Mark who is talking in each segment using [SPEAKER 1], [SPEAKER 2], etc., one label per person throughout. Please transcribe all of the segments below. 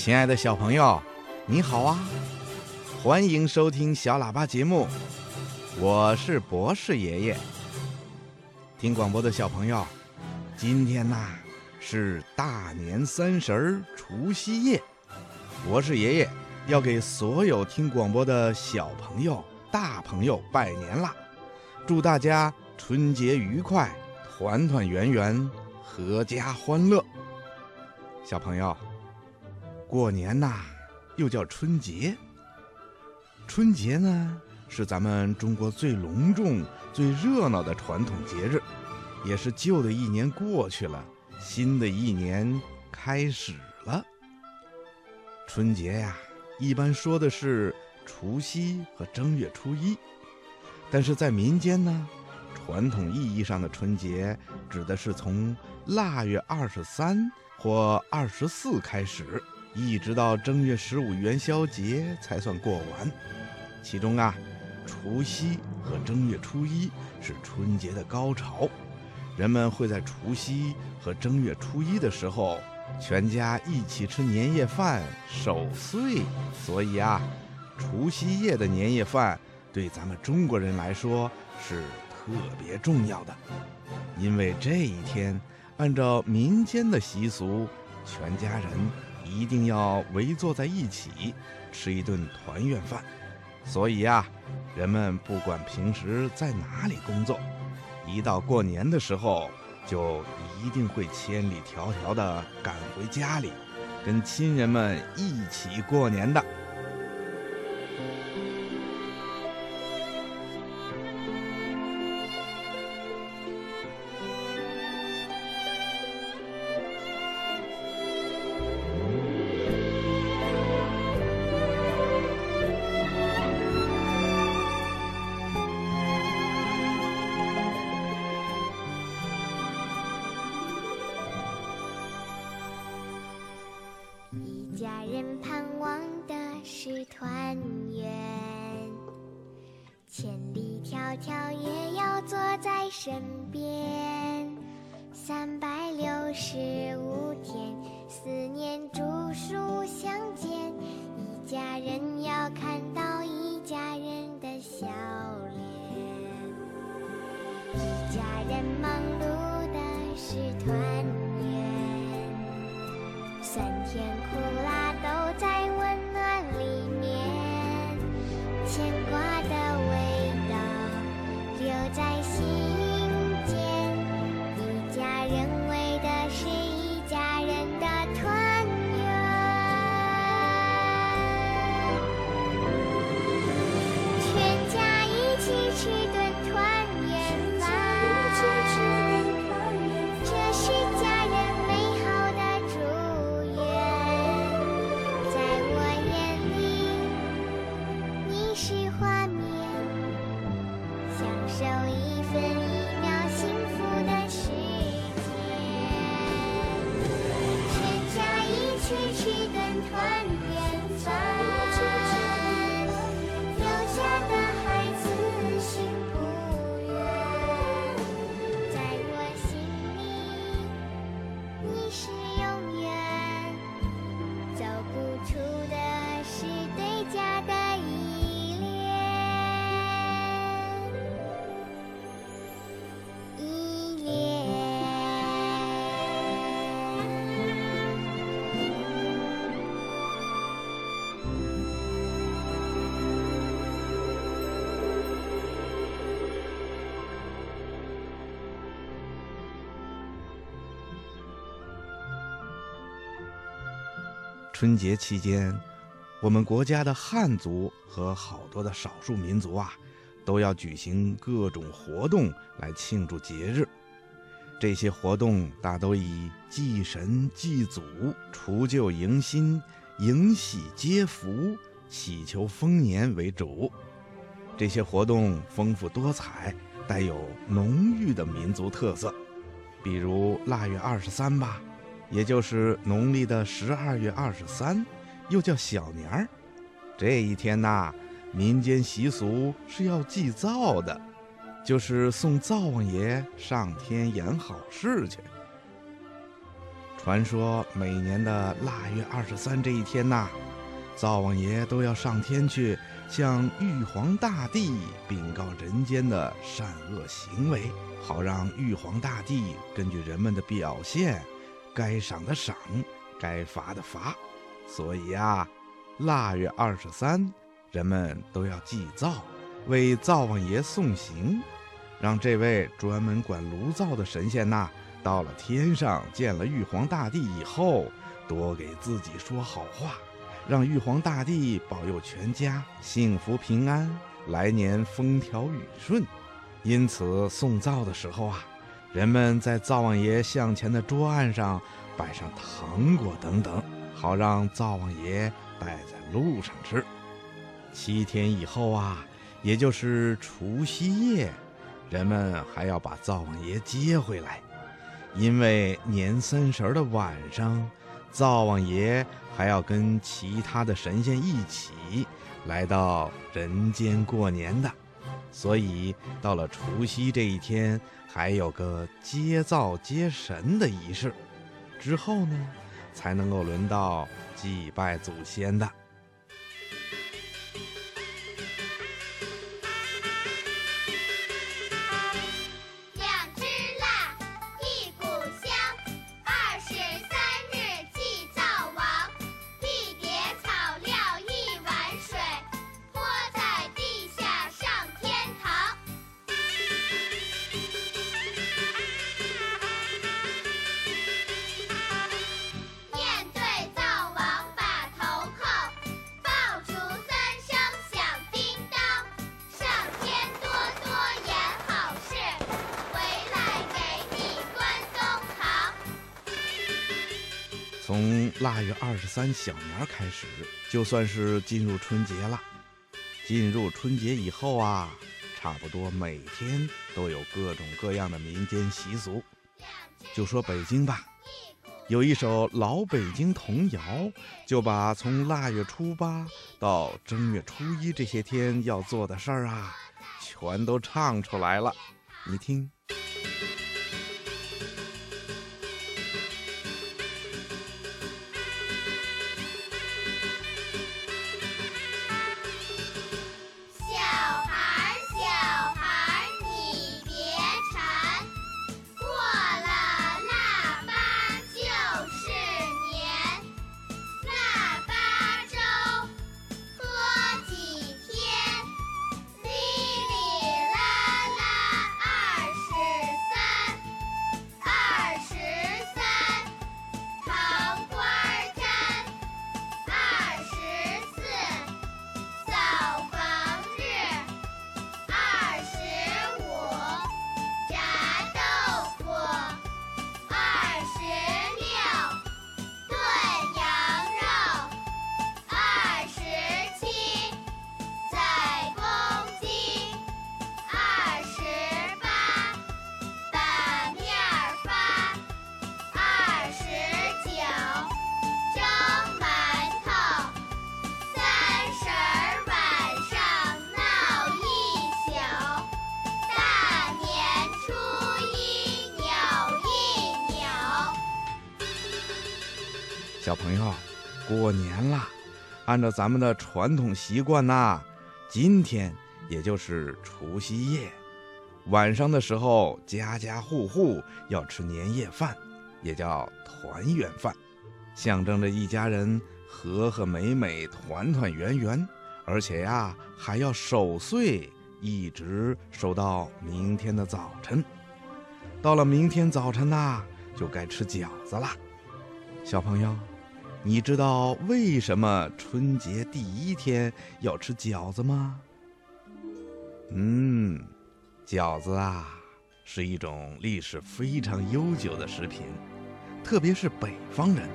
[SPEAKER 1] 亲爱的小朋友，你好啊！欢迎收听小喇叭节目，我是博士爷爷。听广播的小朋友，今天呐是大年三十儿除夕夜，博士爷爷要给所有听广播的小朋友、大朋友拜年啦！祝大家春节愉快，团团圆圆，阖家欢乐。小朋友，过年呐，又叫春节。春节呢，是咱们中国最隆重、最热闹的传统节日，也是旧的一年过去了，新的一年开始了。春节呀，一般说的是除夕和正月初一，但是在民间呢，传统意义上的春节指的是从腊月二十三或二十四开始，一直到正月十五元宵节才算过完。其中啊，除夕和正月初一是春节的高潮，人们会在除夕和正月初一的时候，全家一起吃年夜饭守岁。所以啊，除夕夜的年夜饭对咱们中国人来说是特别重要的，因为这一天按照民间的习俗，全家人一定要围坐在一起吃一顿团圆饭。所以呀，人们不管平时在哪里工作，一到过年的时候，就一定会千里迢迢的赶回家里，跟亲人们一起过年的。
[SPEAKER 2] 家人盼望的是团圆，千里迢迢也要坐在身边。三百六十五天，思念煮熟相见，一家人要看到一家人的笑脸。一家人忙碌的是团，酸甜苦辣都在温暖里面，牵挂
[SPEAKER 1] 春节期间，我们国家的汉族和好多的少数民族啊，都要举行各种活动来庆祝节日。这些活动大都以祭神、祭祖、除旧迎新、迎喜接福、祈求丰年为主。这些活动丰富多彩，带有浓郁的民族特色。比如腊月二十三吧，也就是农历的十二月二十三，又叫小年儿。这一天呐，民间习俗是要祭灶的，就是送灶王爷上天演好事去。传传说每年的腊月二十三这一天呐，灶王爷都要上天去向玉皇大帝禀告人间的善恶行为，好让玉皇大帝根据人们的表现，该赏的赏，该罚的罚。所以啊，腊月二十三，人们都要祭灶，为灶王爷送行，让这位专门管炉灶的神仙呐。到了天上见了玉皇大帝以后，多给自己说好话，让玉皇大帝保佑全家幸福平安，来年风调雨顺。因此送灶的时候啊，人们在灶王爷向前的桌案上摆上糖果等等，好让灶王爷带在路上吃。七天以后啊，也就是除夕夜，人们还要把灶王爷接回来。因为年三十的晚上，灶王爷还要跟其他的神仙一起来到人间过年的，所以到了除夕这一天，还有个接灶接神的仪式。之后呢，才能够轮到祭拜祖先的。从腊月二十三小年开始，就算是进入春节了。进入春节以后啊，差不多每天都有各种各样的民间习俗。就说北京吧，有一首老北京童谣，就把从腊月初八到正月初一这些天要做的事儿啊，全都唱出来了。你听。小朋友，过年了，按照咱们的传统习惯呐，今天也就是除夕夜，晚上的时候，家家户户要吃年夜饭，也叫团圆饭，象征着一家人和和美美、团团圆圆，而且呀，还要守岁，一直守到明天的早晨。到了明天早晨呐，就该吃饺子了，小朋友。你知道为什么春节第一天要吃饺子吗？嗯，饺子啊，是一种历史非常悠久的食品，特别是北方人，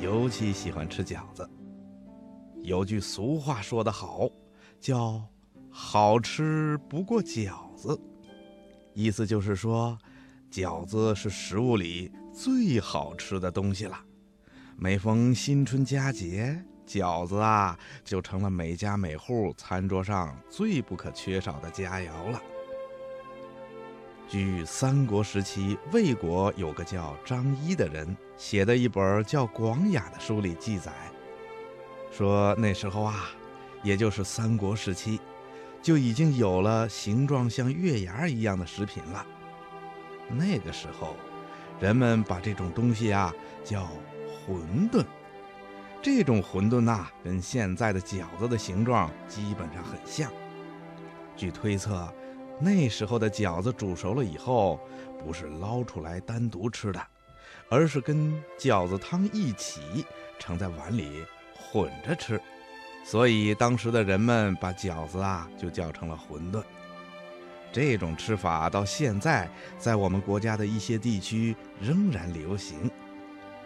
[SPEAKER 1] 尤其喜欢吃饺子。有句俗话说得好，叫“好吃不过饺子”，意思就是说，饺子是食物里最好吃的东西了。每逢新春佳节，饺子啊就成了每家每户餐桌上最不可缺少的佳肴了。据三国时期魏国有个叫张仪的人写的一本叫《广雅》的书里记载，说那时候啊，也就是三国时期，就已经有了形状像月牙一样的食品了。那个时候，人们把这种东西啊叫馄饨。这种馄饨呐，跟现在的饺子的形状基本上很像。据推测，那时候的饺子煮熟了以后，不是捞出来单独吃的，而是跟饺子汤一起盛在碗里混着吃。所以当时的人们把饺子啊就叫成了馄饨。这种吃法到现在在我们国家的一些地区仍然流行。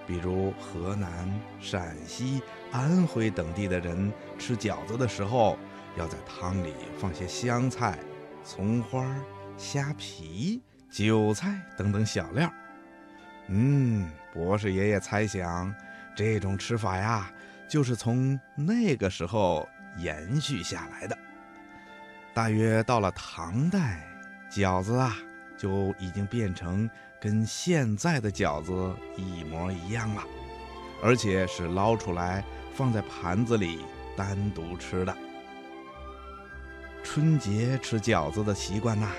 [SPEAKER 1] 比如河南、陕西、安徽等地的人吃饺子的时候，要在汤里放些香菜、葱花、虾皮、韭菜等等小料。嗯，博士爷爷猜想，这种吃法呀，就是从那个时候延续下来的。大约到了唐代，饺子啊。就已经变成跟现在的饺子一模一样了，而且是捞出来放在盘子里单独吃的。春节吃饺子的习惯呐，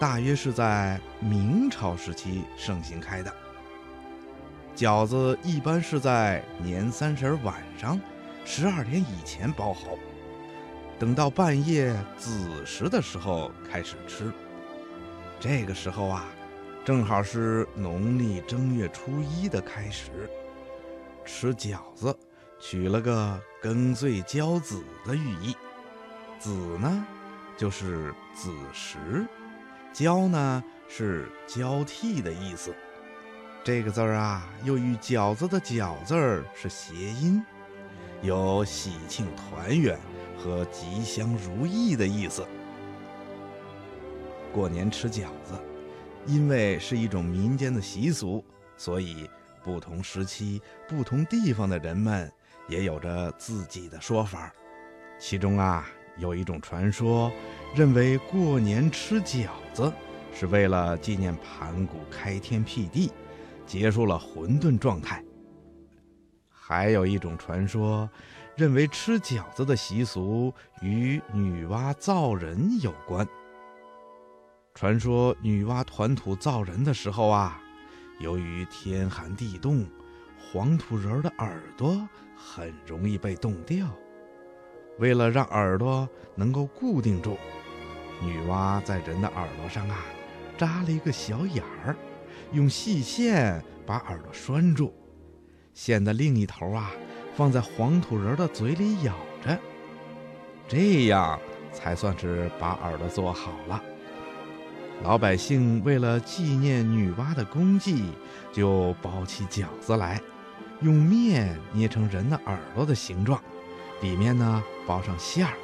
[SPEAKER 1] 大约是在明朝时期盛行开的。饺子一般是在年三十晚上十二点以前包好，等到半夜子时的时候开始吃。这个时候啊，正好是农历正月初一的开始，吃饺子取了个庚岁交子的寓意。子呢，就是子时；交呢，是交替的意思。这个字儿啊，又与饺子的“饺”字儿是谐音，有喜庆团圆和吉祥如意的意思。过年吃饺子，因为是一种民间的习俗，所以不同时期、不同地方的人们也有着自己的说法。其中啊，有一种传说，认为过年吃饺子是为了纪念盘古开天辟地，结束了混沌状态；还有一种传说，认为吃饺子的习俗与女娲造人有关。传说女娲团土造人的时候啊，由于天寒地冻，黄土人的耳朵很容易被冻掉。为了让耳朵能够固定住，女娲在人的耳朵上啊扎了一个小眼儿，用细线把耳朵拴住，线的另一头啊放在黄土人的嘴里咬着，这样才算是把耳朵做好了。老百姓为了纪念女娲的功绩，就包起饺子来，用面捏成人的耳朵的形状，里面呢包上馅儿。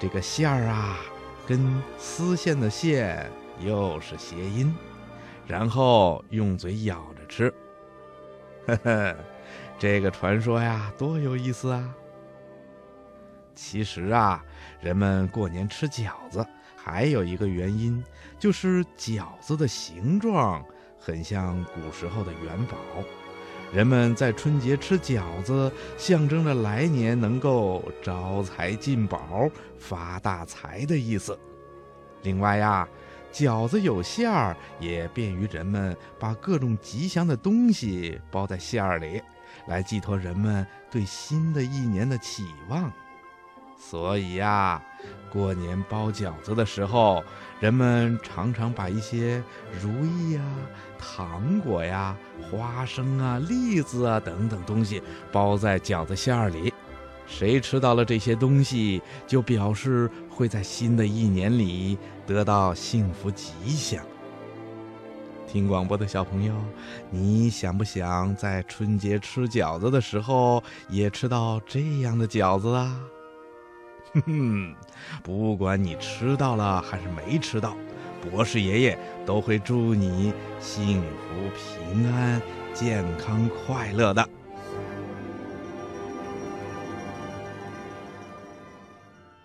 [SPEAKER 1] 这个馅儿啊，跟丝线的线又是谐音，然后用嘴咬着吃。呵呵，这个传说呀，多有意思啊！其实啊，人们过年吃饺子。还有一个原因，就是饺子的形状很像古时候的元宝，人们在春节吃饺子，象征着来年能够招财进宝、发大财的意思。另外呀，饺子有馅儿，也便于人们把各种吉祥的东西包在馅儿里，来寄托人们对新的一年的期望。所以呀，过年包饺子的时候，人们常常把一些如意呀、糖果呀、花生啊、栗子啊等等东西包在饺子馅儿里。谁吃到了这些东西，就表示会在新的一年里得到幸福吉祥。听广播的小朋友，你想不想在春节吃饺子的时候也吃到这样的饺子啊？哼哼，不管你吃到了还是没吃到，博士爷爷都会祝你幸福、平安、健康、快乐的。